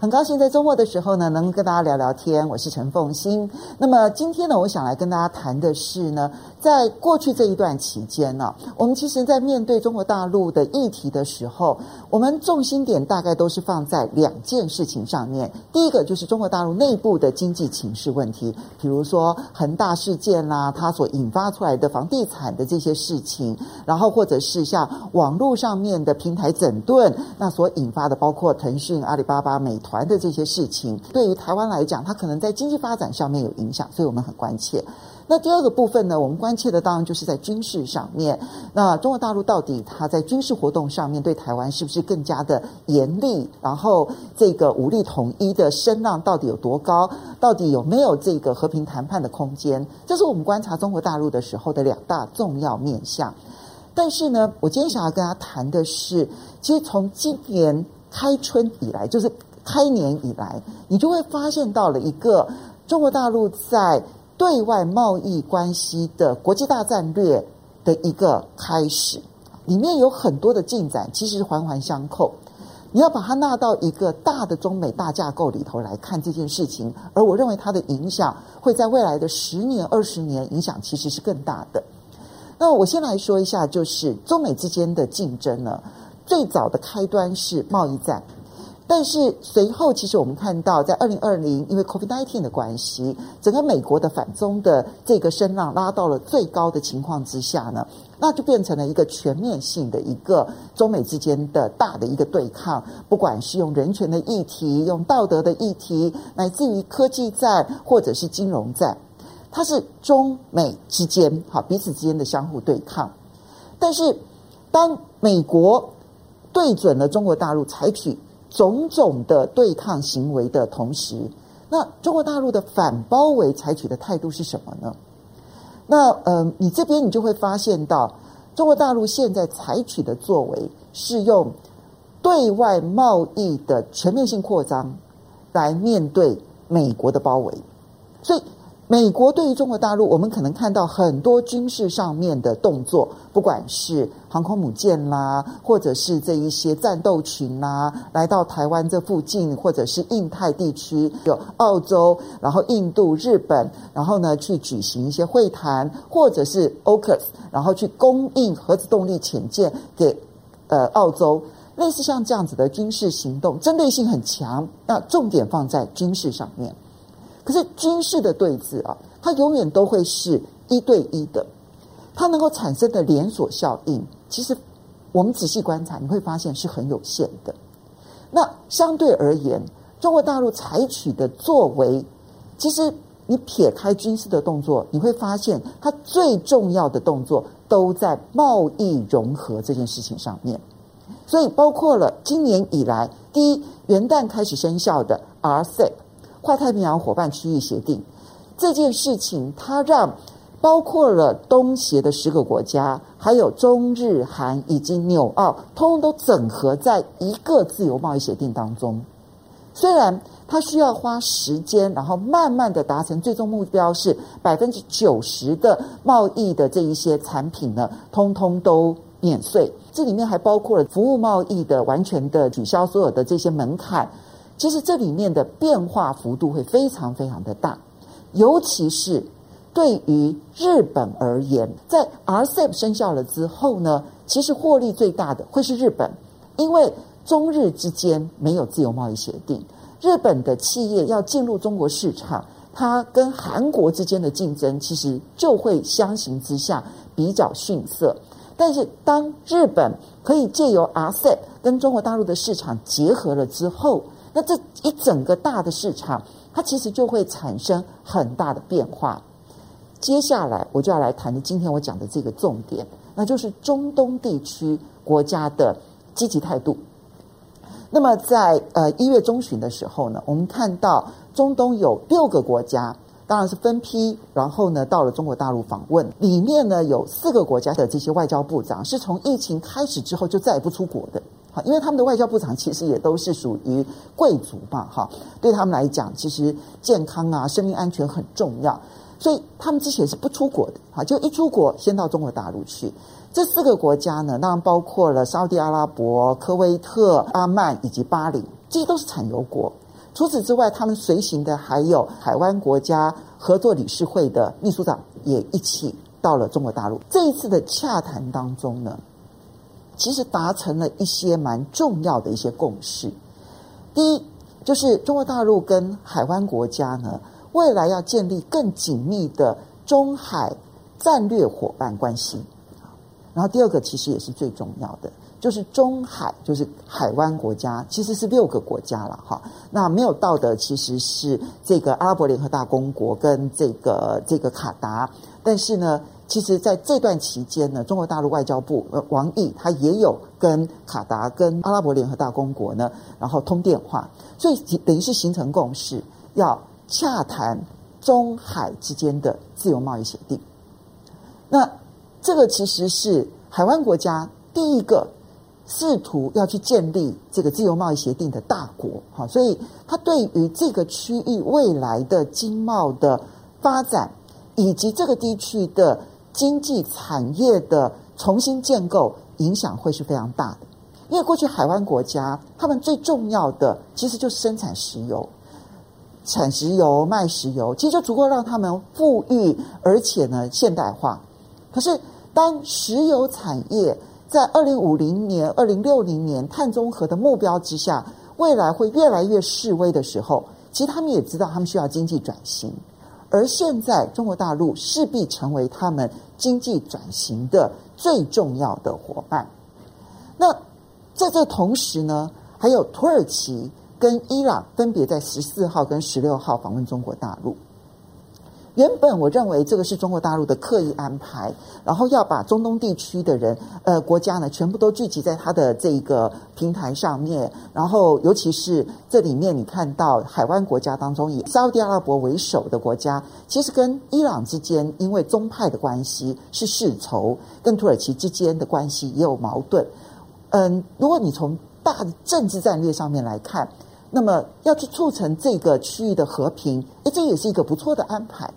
很高兴在周末的时候呢，能跟大家聊聊天。我是陈凤欣。那么今天呢，我想来跟大家谈的是呢，在过去这一段期间呢，我们其实在面对中国大陆的议题的时候，我们重心点大概都是放在两件事情上面。第一个就是中国大陆内部的经济情势问题，比如说恒大事件啦，它所引发出来的房地产的这些事情，然后或者是像网络上面的平台整顿，那所引发的包括腾讯、阿里巴巴、美。团的这些事情，对于台湾来讲，它可能在经济发展上面有影响，所以我们很关切。那第二个部分呢，我们关切的当然就是在军事上面。那中国大陆到底它在军事活动上面对台湾是不是更加的严厉？然后这个武力统一的声浪到底有多高？到底有没有这个和平谈判的空间？这是我们观察中国大陆的时候的两大重要面向。但是呢，我今天想要跟他谈的是，其实从今年开春以来，就是。开年以来，你就会发现到了一个中国大陆在对外贸易关系的国际大战略的一个开始，里面有很多的进展，其实环环相扣。你要把它纳到一个大的中美大架构里头来看这件事情，而我认为它的影响会在未来的十年、二十年影响其实是更大的。那我先来说一下，就是中美之间的竞争呢，最早的开端是贸易战。但是随后，其实我们看到，在二零二零，因为 COVID-19 的关系，整个美国的反中的这个声浪拉到了最高的情况之下呢，那就变成了一个全面性的一个中美之间的大的一个对抗，不管是用人权的议题、用道德的议题，乃至于科技战或者是金融战，它是中美之间好彼此之间的相互对抗。但是当美国对准了中国大陆采取种种的对抗行为的同时，那中国大陆的反包围采取的态度是什么呢？那呃，你这边你就会发现到，中国大陆现在采取的作为是用对外贸易的全面性扩张来面对美国的包围，所以。美国对于中国大陆，我们可能看到很多军事上面的动作，不管是航空母舰啦，或者是这一些战斗群啦，来到台湾这附近，或者是印太地区，有澳洲，然后印度、日本，然后呢去举行一些会谈，或者是 AUKUS，然后去供应核子动力潜舰给呃澳洲，类似像这样子的军事行动，针对性很强，那重点放在军事上面。可是军事的对峙啊，它永远都会是一对一的，它能够产生的连锁效应，其实我们仔细观察，你会发现是很有限的。那相对而言，中国大陆采取的作为，其实你撇开军事的动作，你会发现它最重要的动作都在贸易融合这件事情上面。所以包括了今年以来，第一元旦开始生效的 RCEP。跨太平洋伙伴区域协定这件事情，它让包括了东协的十个国家，还有中日韩以及纽澳，通通都整合在一个自由贸易协定当中。虽然它需要花时间，然后慢慢的达成最终目标是百分之九十的贸易的这一些产品呢，通通都免税。这里面还包括了服务贸易的完全的取消所有的这些门槛。其实这里面的变化幅度会非常非常的大，尤其是对于日本而言，在 RCEP 生效了之后呢，其实获利最大的会是日本，因为中日之间没有自由贸易协定，日本的企业要进入中国市场，它跟韩国之间的竞争其实就会相形之下比较逊色。但是当日本可以借由 RCEP 跟中国大陆的市场结合了之后，那这一整个大的市场，它其实就会产生很大的变化。接下来我就要来谈的，今天我讲的这个重点，那就是中东地区国家的积极态度。那么在呃一月中旬的时候呢，我们看到中东有六个国家，当然是分批，然后呢到了中国大陆访问。里面呢有四个国家的这些外交部长是从疫情开始之后就再也不出国的。好，因为他们的外交部长其实也都是属于贵族嘛，哈，对他们来讲，其实健康啊、生命安全很重要。所以他们之前是不出国的，哈，就一出国先到中国大陆去。这四个国家呢，当然包括了沙特阿拉伯、科威特、阿曼以及巴林，这些都是产油国。除此之外，他们随行的还有海湾国家合作理事会的秘书长也一起到了中国大陆。这一次的洽谈当中呢，其实达成了一些蛮重要的一些共识。第一，就是中国大陆跟海湾国家呢，未来要建立更紧密的中海战略伙伴关系。然后第二个其实也是最重要的，就是中海，就是海湾国家，其实是六个国家了哈。那没有到的其实是这个阿拉伯联合大公国跟这个这个卡达。但是呢，其实在这段期间呢，中国大陆外交部王毅他也有跟卡达跟阿拉伯联合大公国呢，然后通电话，所以等于是形成共识，要洽谈中海之间的自由贸易协定。那。这个其实是海湾国家第一个试图要去建立这个自由贸易协定的大国，哈，所以它对于这个区域未来的经贸的发展，以及这个地区的经济产业的重新建构，影响会是非常大的。因为过去海湾国家他们最重要的其实就是生产石油、产石油、卖石油，其实就足够让他们富裕，而且呢现代化。可是，当石油产业在二零五零年、二零六零年碳中和的目标之下，未来会越来越式微的时候，其实他们也知道他们需要经济转型，而现在中国大陆势必成为他们经济转型的最重要的伙伴。那在这同时呢，还有土耳其跟伊朗分别在十四号跟十六号访问中国大陆。原本我认为这个是中国大陆的刻意安排，然后要把中东地区的人，呃，国家呢全部都聚集在他的这个平台上面，然后尤其是这里面你看到海湾国家当中以沙乌地阿拉伯为首的国家，其实跟伊朗之间因为宗派的关系是世仇，跟土耳其之间的关系也有矛盾。嗯，如果你从大的政治战略上面来看，那么要去促成这个区域的和平，诶，这也是一个不错的安排。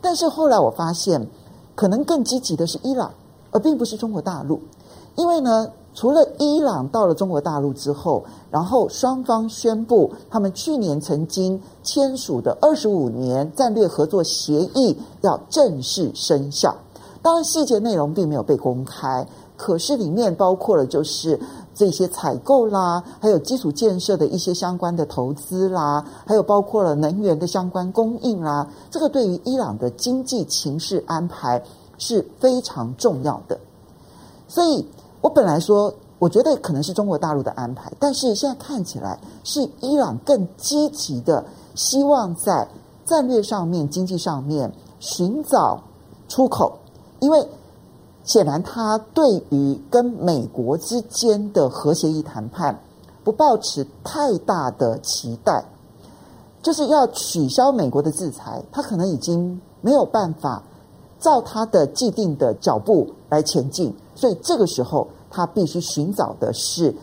但是后来我发现，可能更积极的是伊朗，而并不是中国大陆。因为呢，除了伊朗到了中国大陆之后，然后双方宣布他们去年曾经签署的二十五年战略合作协议要正式生效。当然，细节内容并没有被公开，可是里面包括了就是。这些采购啦，还有基础建设的一些相关的投资啦，还有包括了能源的相关供应啦，这个对于伊朗的经济情势安排是非常重要的。所以我本来说，我觉得可能是中国大陆的安排，但是现在看起来是伊朗更积极的，希望在战略上面、经济上面寻找出口，因为。显然，他对于跟美国之间的核协议谈判不抱持太大的期待，就是要取消美国的制裁，他可能已经没有办法照他的既定的脚步来前进，所以这个时候他必须寻找的是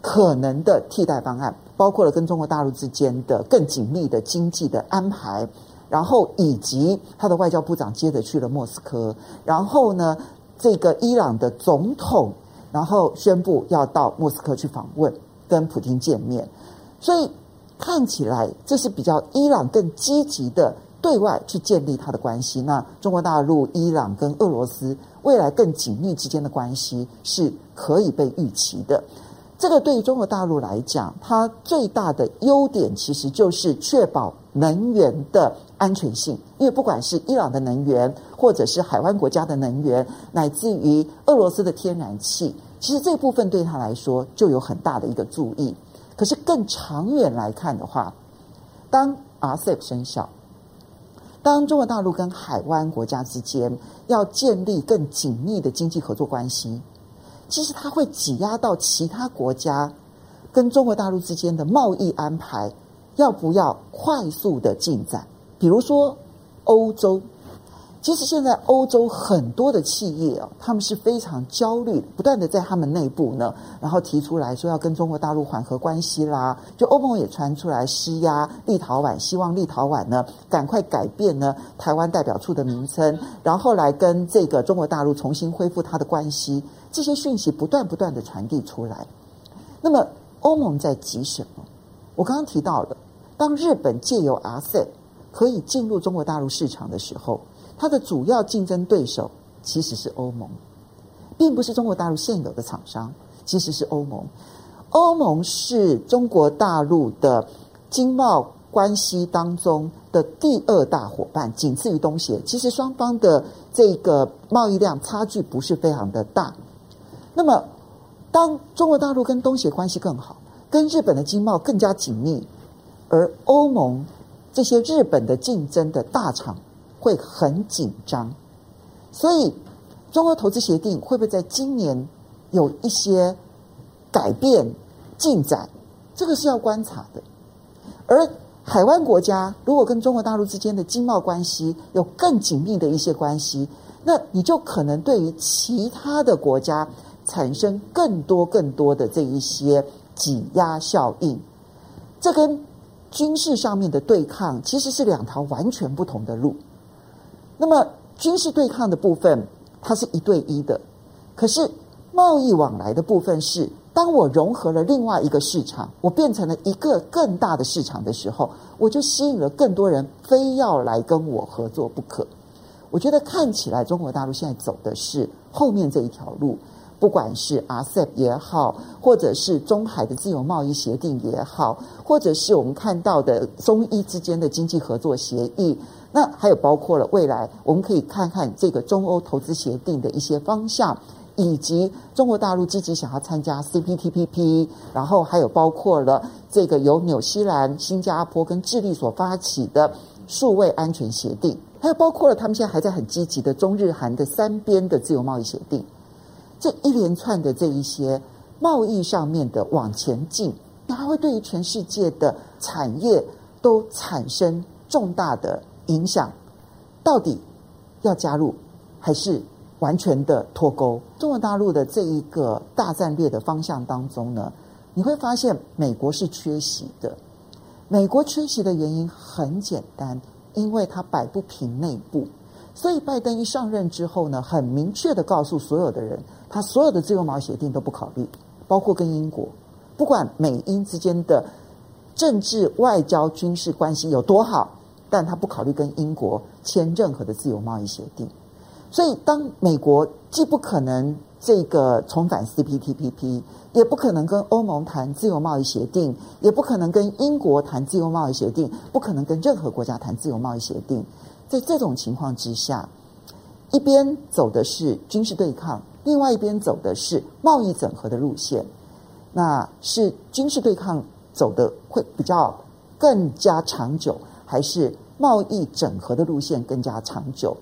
可能的替代方案，包括了跟中国大陆之间的更紧密的经济的安排，然后以及他的外交部长接着去了莫斯科，然后呢，这个伊朗的总统，然后宣布要到莫斯科去访问，跟普京见面，所以看起来这是比较伊朗更积极的对外去建立他的关系。那中国大陆、伊朗跟俄罗斯未来更紧密之间的关系是可以被预期的。这个对于中国大陆来讲，它最大的优点其实就是确保能源的安全性，因为不管是伊朗的能源，或者是海湾国家的能源，乃至于俄罗斯的天然气，其实这部分对他来说就有很大的一个注意。可是更长远来看的话，当 RCEP 生效，当中国大陆跟海湾国家之间要建立更紧密的经济合作关系。其实它会挤压到其他国家跟中国大陆之间的贸易安排，要不要快速的进展？比如说欧洲，其实现在欧洲很多的企业啊，他们是非常焦虑，不断的在他们内部呢，然后提出来说要跟中国大陆缓和关系啦。就欧盟也传出来施压立陶宛，希望立陶宛呢赶快改变呢台湾代表处的名称，然后来跟这个中国大陆重新恢复它的关系。这些讯息不断不断的传递出来。那么欧盟在急什么？我刚刚提到了，当日本借由 RCEP 可以进入中国大陆市场的时候。它的主要竞争对手其实是欧盟，并不是中国大陆现有的厂商，其实是欧盟。欧盟是中国大陆的经贸关系当中的第二大伙伴，仅次于东协。其实双方的这个贸易量差距不是非常的大。那么，当中国大陆跟东协关系更好，跟日本的经贸更加紧密，而欧盟这些日本的竞争的大厂。会很紧张，所以中欧投资协定会不会在今年有一些改变进展？这个是要观察的。而海湾国家如果跟中国大陆之间的经贸关系有更紧密的一些关系，那你就可能对于其他的国家产生更多更多的这一些挤压效应。这跟军事上面的对抗其实是两条完全不同的路。那么军事对抗的部分，它是一对一的；可是贸易往来的部分是，当我融合了另外一个市场，我变成了一个更大的市场的时候，我就吸引了更多人非要来跟我合作不可。我觉得看起来中国大陆现在走的是后面这一条路，不管是 RCEP 也好，或者是中海的自由贸易协定也好，或者是我们看到的中伊之间的经济合作协议。那还有包括了未来，我们可以看看这个中欧投资协定的一些方向，以及中国大陆积极想要参加 CPTPP，然后还有包括了这个由纽西兰、新加坡跟智利所发起的数位安全协定，还有包括了他们现在还在很积极的中日韩的三边的自由贸易协定，这一连串的这一些贸易上面的往前进，那还会对于全世界的产业都产生重大的。影响到底要加入还是完全的脱钩？中国大陆的这一个大战略的方向当中呢，你会发现美国是缺席的。美国缺席的原因很简单，因为它摆不平内部。所以拜登一上任之后呢，很明确的告诉所有的人，他所有的自由贸易协定都不考虑，包括跟英国，不管美英之间的政治、外交、军事关系有多好。但他不考虑跟英国签任何的自由贸易协定，所以当美国既不可能这个重返 CPTPP，也不可能跟欧盟谈自由贸易协定，也不可能跟英国谈自由贸易协定，不可能跟任何国家谈自由贸易协定，在这种情况之下，一边走的是军事对抗，另外一边走的是贸易整合的路线，那是军事对抗走的会比较更加长久。还是贸易整合的路线更加长久，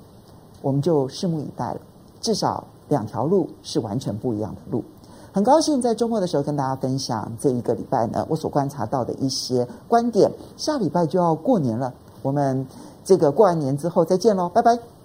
我们就拭目以待了。至少两条路是完全不一样的路。很高兴在周末的时候跟大家分享这一个礼拜呢，我所观察到的一些观点。下礼拜就要过年了，我们这个过完年之后再见喽，拜拜。